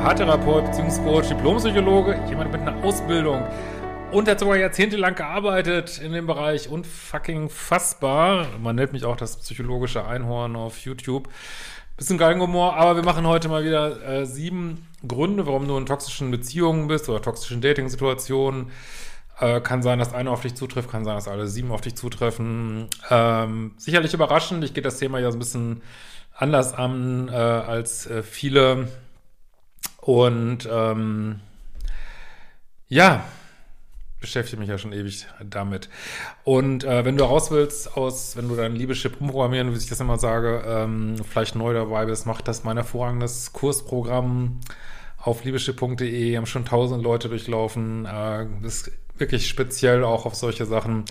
Paartherapeut, Beziehungscoach, Diplompsychologe, jemand mit einer Ausbildung und hat sogar jahrzehntelang gearbeitet in dem Bereich und fucking fassbar. Man nennt mich auch das psychologische Einhorn auf YouTube. Bisschen Galgenhumor, aber wir machen heute mal wieder äh, sieben Gründe, warum du in toxischen Beziehungen bist oder toxischen Dating-Situationen. Äh, kann sein, dass einer auf dich zutrifft, kann sein, dass alle sieben auf dich zutreffen. Ähm, sicherlich überraschend. Ich gehe das Thema ja so ein bisschen anders an äh, als äh, viele. Und ähm, ja, beschäftige mich ja schon ewig damit. Und äh, wenn du raus willst aus, wenn du dein Liebeschip umprogrammieren, wie ich das immer sage, ähm, vielleicht neu dabei bist, mach das mein hervorragendes Kursprogramm auf liebeschip.de. Haben schon tausend Leute durchlaufen. Äh, ist wirklich speziell auch auf solche Sachen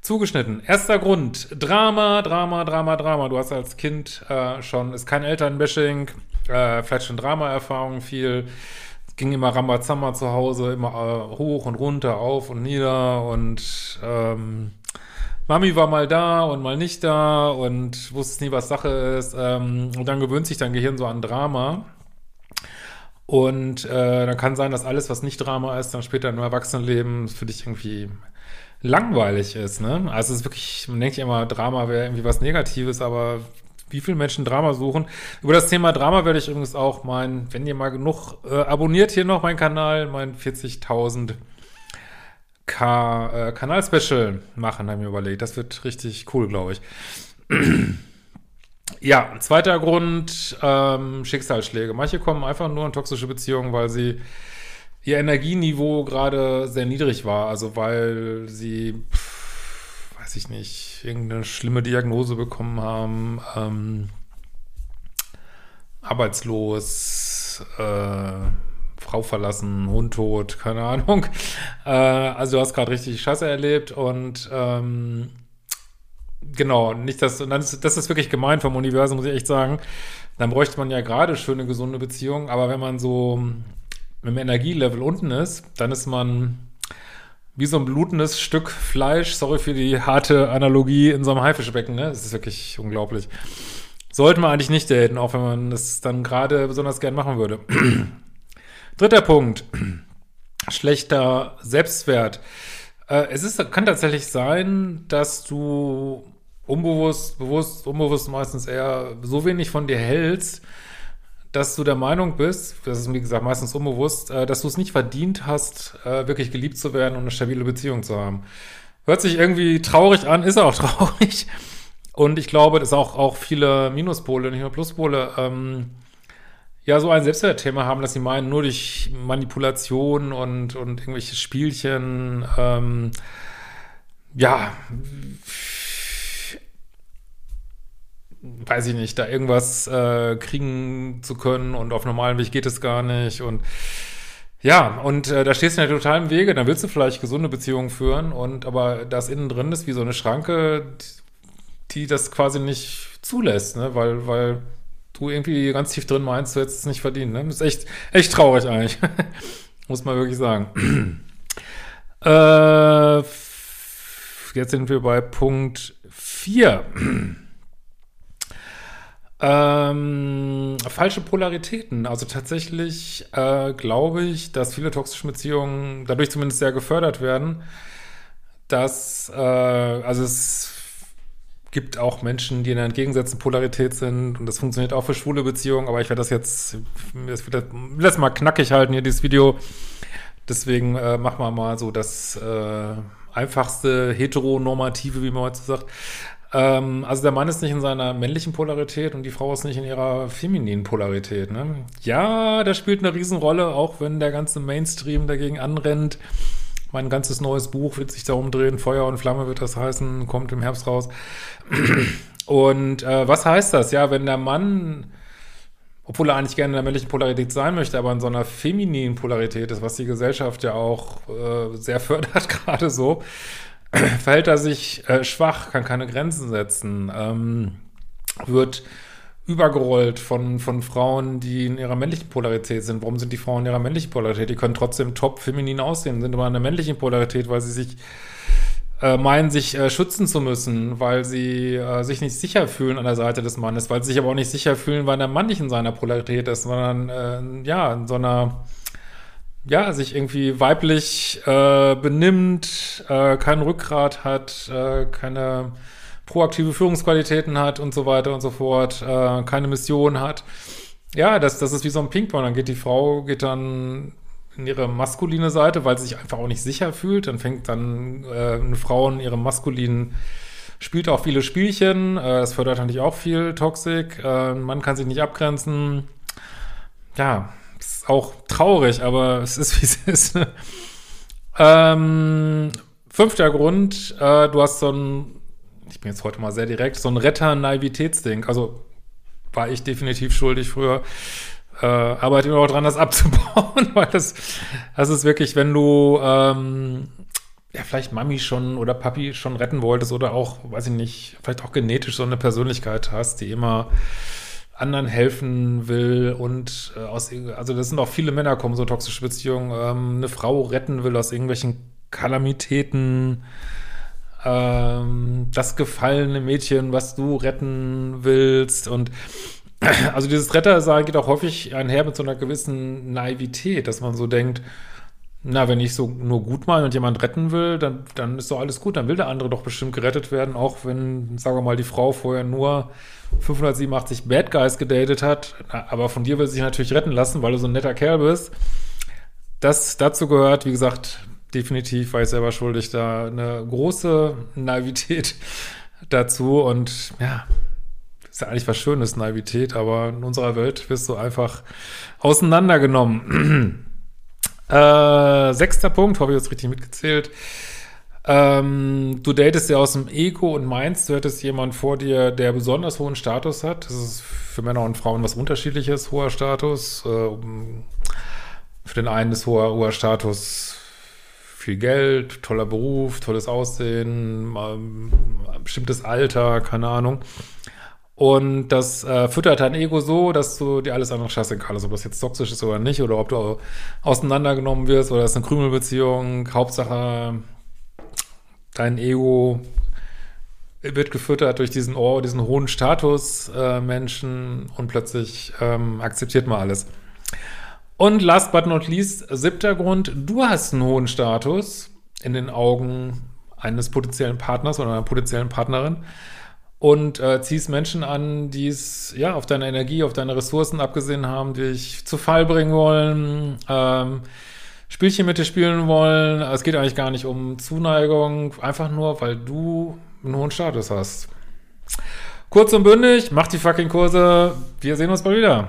zugeschnitten. Erster Grund, Drama, Drama, Drama, Drama. Du hast als Kind äh, schon, ist kein Elternbashing, äh, vielleicht schon Drama-Erfahrung viel. Ging immer Rambazamba zu Hause, immer äh, hoch und runter, auf und nieder und ähm, Mami war mal da und mal nicht da und wusste nie, was Sache ist. Ähm, und dann gewöhnt sich dein Gehirn so an Drama. Und äh, dann kann sein, dass alles, was nicht Drama ist, dann später im Erwachsenenleben für dich irgendwie langweilig ist, ne? Also es ist wirklich, man denkt immer, Drama wäre irgendwie was Negatives, aber wie viele Menschen Drama suchen. Über das Thema Drama werde ich übrigens auch mein, wenn ihr mal genug äh, abonniert hier noch meinen Kanal, mein 40.000 K äh, Kanal-Special machen, haben wir überlegt. Das wird richtig cool, glaube ich. ja, zweiter Grund, ähm, Schicksalsschläge. Manche kommen einfach nur in toxische Beziehungen, weil sie ihr Energieniveau gerade sehr niedrig war. Also weil sie, weiß ich nicht, irgendeine schlimme Diagnose bekommen haben, ähm, arbeitslos, äh, Frau verlassen, Hund tot, keine Ahnung. Äh, also du hast gerade richtig Scheiße erlebt und ähm, genau, nicht das, und dann ist, das ist wirklich gemein vom Universum, muss ich echt sagen. Dann bräuchte man ja gerade schöne, gesunde Beziehungen, aber wenn man so mit dem Energielevel unten ist, dann ist man wie so ein blutendes Stück Fleisch, sorry für die harte Analogie, in so einem Haifischbecken, ne? Das ist wirklich unglaublich. Sollte man eigentlich nicht daten, auch wenn man das dann gerade besonders gern machen würde. Dritter Punkt. Schlechter Selbstwert. Äh, es ist, kann tatsächlich sein, dass du unbewusst, bewusst, unbewusst meistens eher so wenig von dir hältst, dass du der Meinung bist, das ist wie gesagt meistens unbewusst, äh, dass du es nicht verdient hast, äh, wirklich geliebt zu werden und eine stabile Beziehung zu haben. Hört sich irgendwie traurig an, ist auch traurig. Und ich glaube, dass auch, auch viele Minuspole, nicht nur Pluspole, ähm, ja, so ein Selbstwertthema haben, dass sie meinen, nur durch Manipulation und, und irgendwelche Spielchen, ähm, ja, weiß ich nicht, da irgendwas äh, kriegen zu können und auf normalen Weg geht es gar nicht und ja, und äh, da stehst du ja total im Wege, dann willst du vielleicht gesunde Beziehungen führen und aber das innen drin ist wie so eine Schranke, die das quasi nicht zulässt, ne, weil, weil du irgendwie ganz tief drin meinst, du hättest es nicht verdient, ne, ist echt, echt traurig eigentlich, muss man wirklich sagen. äh, jetzt sind wir bei Punkt 4. Ähm, falsche Polaritäten. Also tatsächlich äh, glaube ich, dass viele toxische Beziehungen dadurch zumindest sehr gefördert werden, dass, äh, also es gibt auch Menschen, die in einer entgegengesetzten Polarität sind und das funktioniert auch für schwule Beziehungen, aber ich werde das jetzt, das will das mal knackig halten hier, dieses Video. Deswegen äh, machen wir mal so das äh, einfachste heteronormative, wie man heute sagt. Ähm, also der Mann ist nicht in seiner männlichen Polarität und die Frau ist nicht in ihrer femininen Polarität. Ne? Ja, das spielt eine Riesenrolle, auch wenn der ganze Mainstream dagegen anrennt. Mein ganzes neues Buch wird sich darum drehen, Feuer und Flamme wird das heißen, kommt im Herbst raus. Und äh, was heißt das? Ja, wenn der Mann, obwohl er eigentlich gerne in der männlichen Polarität sein möchte, aber in so einer femininen Polarität ist, was die Gesellschaft ja auch äh, sehr fördert, gerade so, verhält er sich äh, schwach, kann keine Grenzen setzen, ähm, wird übergerollt von, von Frauen, die in ihrer männlichen Polarität sind. Warum sind die Frauen in ihrer männlichen Polarität? Die können trotzdem top feminin aussehen, sind aber in der männlichen Polarität, weil sie sich äh, meinen, sich äh, schützen zu müssen, weil sie äh, sich nicht sicher fühlen an der Seite des Mannes, weil sie sich aber auch nicht sicher fühlen, weil der Mann nicht in seiner Polarität ist, sondern äh, ja, in so einer ja, sich irgendwie weiblich äh, benimmt, äh, kein Rückgrat hat, äh, keine proaktive Führungsqualitäten hat und so weiter und so fort, äh, keine Mission hat. Ja, das, das ist wie so ein Ping-Pong. Dann geht die Frau, geht dann in ihre maskuline Seite, weil sie sich einfach auch nicht sicher fühlt. Dann fängt dann äh, eine Frau in ihrem maskulinen, spielt auch viele Spielchen. Äh, das fördert natürlich auch viel Toxik. Äh, man kann sich nicht abgrenzen. Ja, ist auch traurig, aber es ist, wie es ist. Ne? ähm, fünfter Grund, äh, du hast so ein, ich bin jetzt heute mal sehr direkt, so ein Retter-Naivitätsding. Also war ich definitiv schuldig früher. Äh, arbeite immer auch dran, das abzubauen, weil das, das ist wirklich, wenn du ähm, ja, vielleicht Mami schon oder Papi schon retten wolltest oder auch, weiß ich nicht, vielleicht auch genetisch so eine Persönlichkeit hast, die immer anderen helfen will und äh, aus, also das sind auch viele Männer kommen so toxische Beziehungen, ähm, eine Frau retten will aus irgendwelchen Kalamitäten, ähm, das gefallene Mädchen, was du retten willst und also dieses Rettersein geht auch häufig einher mit so einer gewissen Naivität, dass man so denkt, na, wenn ich so nur gut meine und jemand retten will, dann, dann ist doch alles gut. Dann will der andere doch bestimmt gerettet werden, auch wenn, sagen wir mal, die Frau vorher nur 587 Bad Guys gedatet hat. Aber von dir will sie sich natürlich retten lassen, weil du so ein netter Kerl bist. Das dazu gehört, wie gesagt, definitiv war ich selber schuldig, da eine große Naivität dazu. Und ja, ist ja eigentlich was Schönes, Naivität, aber in unserer Welt wirst du einfach auseinandergenommen. Äh, sechster Punkt, habe ich jetzt richtig mitgezählt. Ähm, du datest ja aus dem Ego und meinst, du hättest jemanden vor dir, der besonders hohen Status hat. Das ist für Männer und Frauen was unterschiedliches, hoher Status. Äh, für den einen ist hoher, hoher Status viel Geld, toller Beruf, tolles Aussehen, ähm, bestimmtes Alter, keine Ahnung. Und das äh, füttert dein Ego so, dass du dir alles andere scheiße kannst, ob das jetzt toxisch ist oder nicht, oder ob du auseinandergenommen wirst oder es ist eine Krümelbeziehung. Hauptsache, dein Ego wird gefüttert durch diesen, oh, diesen hohen Status äh, Menschen und plötzlich ähm, akzeptiert man alles. Und last but not least, siebter Grund, du hast einen hohen Status in den Augen eines potenziellen Partners oder einer potenziellen Partnerin und äh, ziehst Menschen an, die es ja auf deine Energie, auf deine Ressourcen abgesehen haben, die dich zu Fall bringen wollen, ähm, Spielchen mit dir spielen wollen. Es geht eigentlich gar nicht um Zuneigung, einfach nur, weil du einen hohen Status hast. Kurz und bündig, mach die fucking Kurse. Wir sehen uns bald wieder.